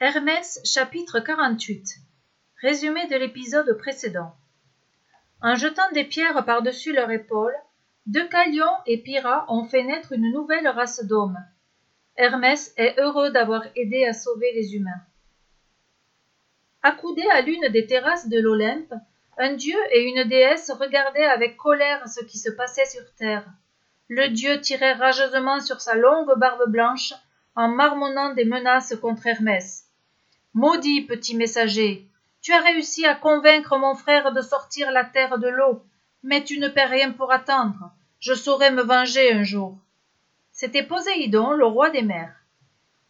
Hermès chapitre 48 Résumé de l'épisode précédent En jetant des pierres par-dessus leur épaule, Deucalion et Pyrrha ont fait naître une nouvelle race d'hommes. Hermès est heureux d'avoir aidé à sauver les humains. Accoudés à l'une des terrasses de l'Olympe, un dieu et une déesse regardaient avec colère ce qui se passait sur terre. Le dieu tirait rageusement sur sa longue barbe blanche en marmonnant des menaces contre Hermès. Maudit petit messager, tu as réussi à convaincre mon frère de sortir la terre de l'eau, mais tu ne perds rien pour attendre. Je saurai me venger un jour. C'était Poséidon, le roi des mers.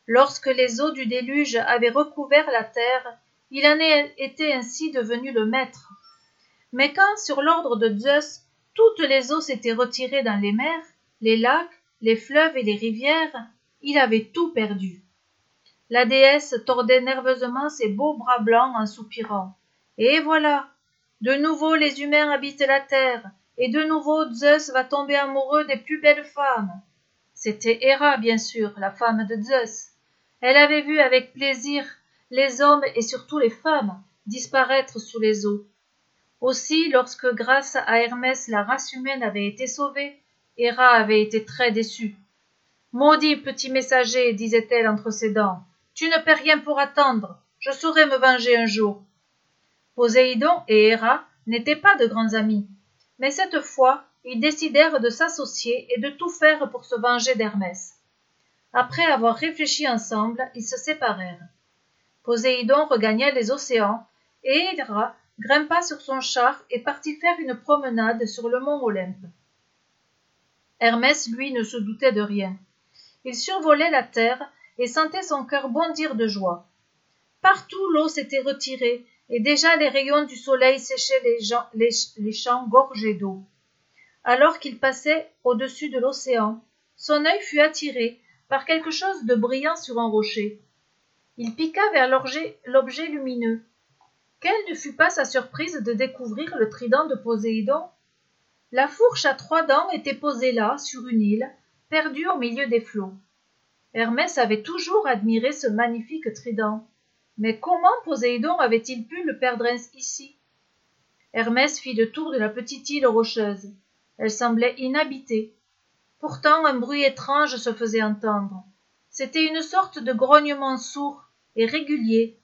Lorsque les eaux du déluge avaient recouvert la terre, il en était ainsi devenu le maître. Mais quand, sur l'ordre de Zeus, toutes les eaux s'étaient retirées dans les mers, les lacs, les fleuves et les rivières, il avait tout perdu. La déesse tordait nerveusement ses beaux bras blancs en soupirant. Et voilà. De nouveau les humains habitent la terre, et de nouveau Zeus va tomber amoureux des plus belles femmes. C'était Héra, bien sûr, la femme de Zeus. Elle avait vu avec plaisir les hommes et surtout les femmes disparaître sous les eaux. Aussi, lorsque grâce à Hermès la race humaine avait été sauvée, Héra avait été très déçue. Maudit petit messager, disait-elle entre ses dents, tu ne perds rien pour attendre, je saurai me venger un jour. Poséidon et Héra n'étaient pas de grands amis, mais cette fois ils décidèrent de s'associer et de tout faire pour se venger d'Hermès. Après avoir réfléchi ensemble, ils se séparèrent. Poséidon regagna les océans, et Héra grimpa sur son char et partit faire une promenade sur le mont Olympe. Hermès, lui, ne se doutait de rien. Il survolait la terre et sentait son cœur bondir de joie. Partout l'eau s'était retirée, et déjà les rayons du soleil séchaient les, champs gorgés d'eau. Alors qu'il passait au-dessus de l'océan, son œil fut attiré par quelque chose de brillant sur un rocher. Il piqua vers l'objet lumineux. Quelle ne fut pas sa surprise de découvrir le trident de Poséidon? La fourche à trois dents était posée là, sur une île, perdue au milieu des flots. Hermès avait toujours admiré ce magnifique trident. Mais comment Poséidon avait-il pu le perdre ici? Hermès fit le tour de la petite île rocheuse. Elle semblait inhabitée. Pourtant un bruit étrange se faisait entendre. C'était une sorte de grognement sourd et régulier.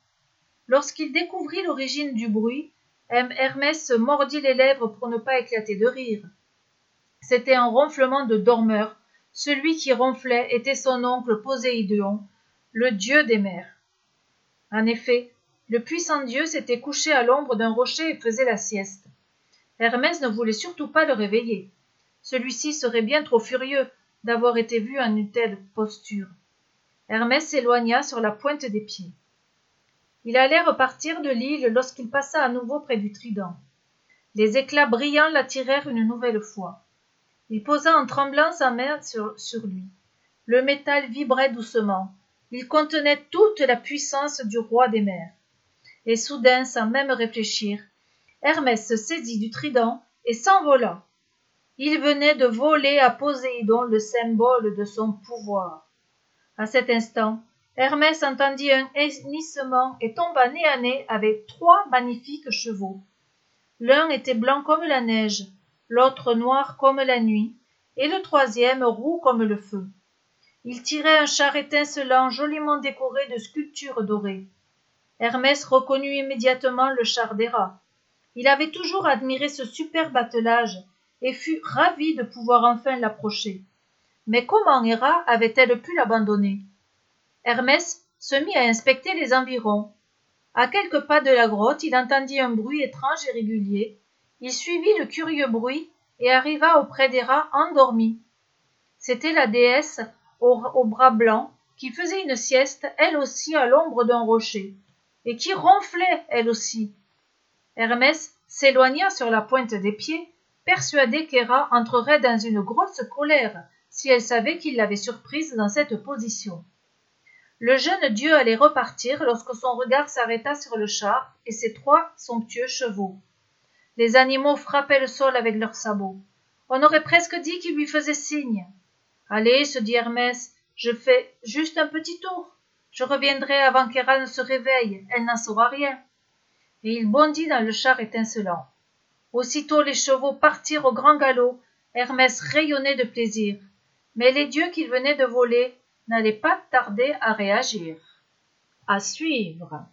Lorsqu'il découvrit l'origine du bruit, Hermès se mordit les lèvres pour ne pas éclater de rire. C'était un ronflement de dormeur celui qui ronflait était son oncle Poséidon, le dieu des mers. En effet, le puissant dieu s'était couché à l'ombre d'un rocher et faisait la sieste. Hermès ne voulait surtout pas le réveiller. Celui-ci serait bien trop furieux d'avoir été vu en une telle posture. Hermès s'éloigna sur la pointe des pieds. Il allait repartir de l'île lorsqu'il passa à nouveau près du trident. Les éclats brillants l'attirèrent une nouvelle fois. Il posa en tremblant sa main sur, lui. Le métal vibrait doucement. Il contenait toute la puissance du roi des mers. Et soudain, sans même réfléchir, Hermès se saisit du trident et s'envola. Il venait de voler à Poséidon le symbole de son pouvoir. À cet instant, Hermès entendit un hennissement et tomba nez à nez avec trois magnifiques chevaux. L'un était blanc comme la neige, l'autre noir comme la nuit, et le troisième roux comme le feu. Il tirait un char étincelant joliment décoré de sculptures dorées. Hermès reconnut immédiatement le char d'Héra. Il avait toujours admiré ce superbe attelage et fut ravi de pouvoir enfin l'approcher. Mais comment Héra avait-elle pu l'abandonner? Hermès se mit à inspecter les environs. À quelques pas de la grotte, il entendit un bruit étrange et régulier, il suivit le curieux bruit et arriva auprès des rats endormis. C'était la déesse aux, bras blancs qui faisait une sieste, elle aussi, à l'ombre d'un rocher, et qui ronflait, elle aussi. Hermès s'éloigna sur la pointe des pieds, persuadé qu'Héra entrerait dans une grosse colère si elle savait qu'il l'avait surprise dans cette position. Le jeune dieu allait repartir lorsque son regard s'arrêta sur le char et ses trois somptueux chevaux. Les animaux frappaient le sol avec leurs sabots. On aurait presque dit qu'ils lui faisaient signe. Allez, se dit Hermès, je fais juste un petit tour. je reviendrai avant qu'Héra ne se réveille, elle n'en saura rien. Et il bondit dans le char étincelant. Aussitôt les chevaux partirent au grand galop, Hermès rayonnait de plaisir. Mais les dieux qu'il venait de voler n'allaient pas tarder à réagir. À suivre.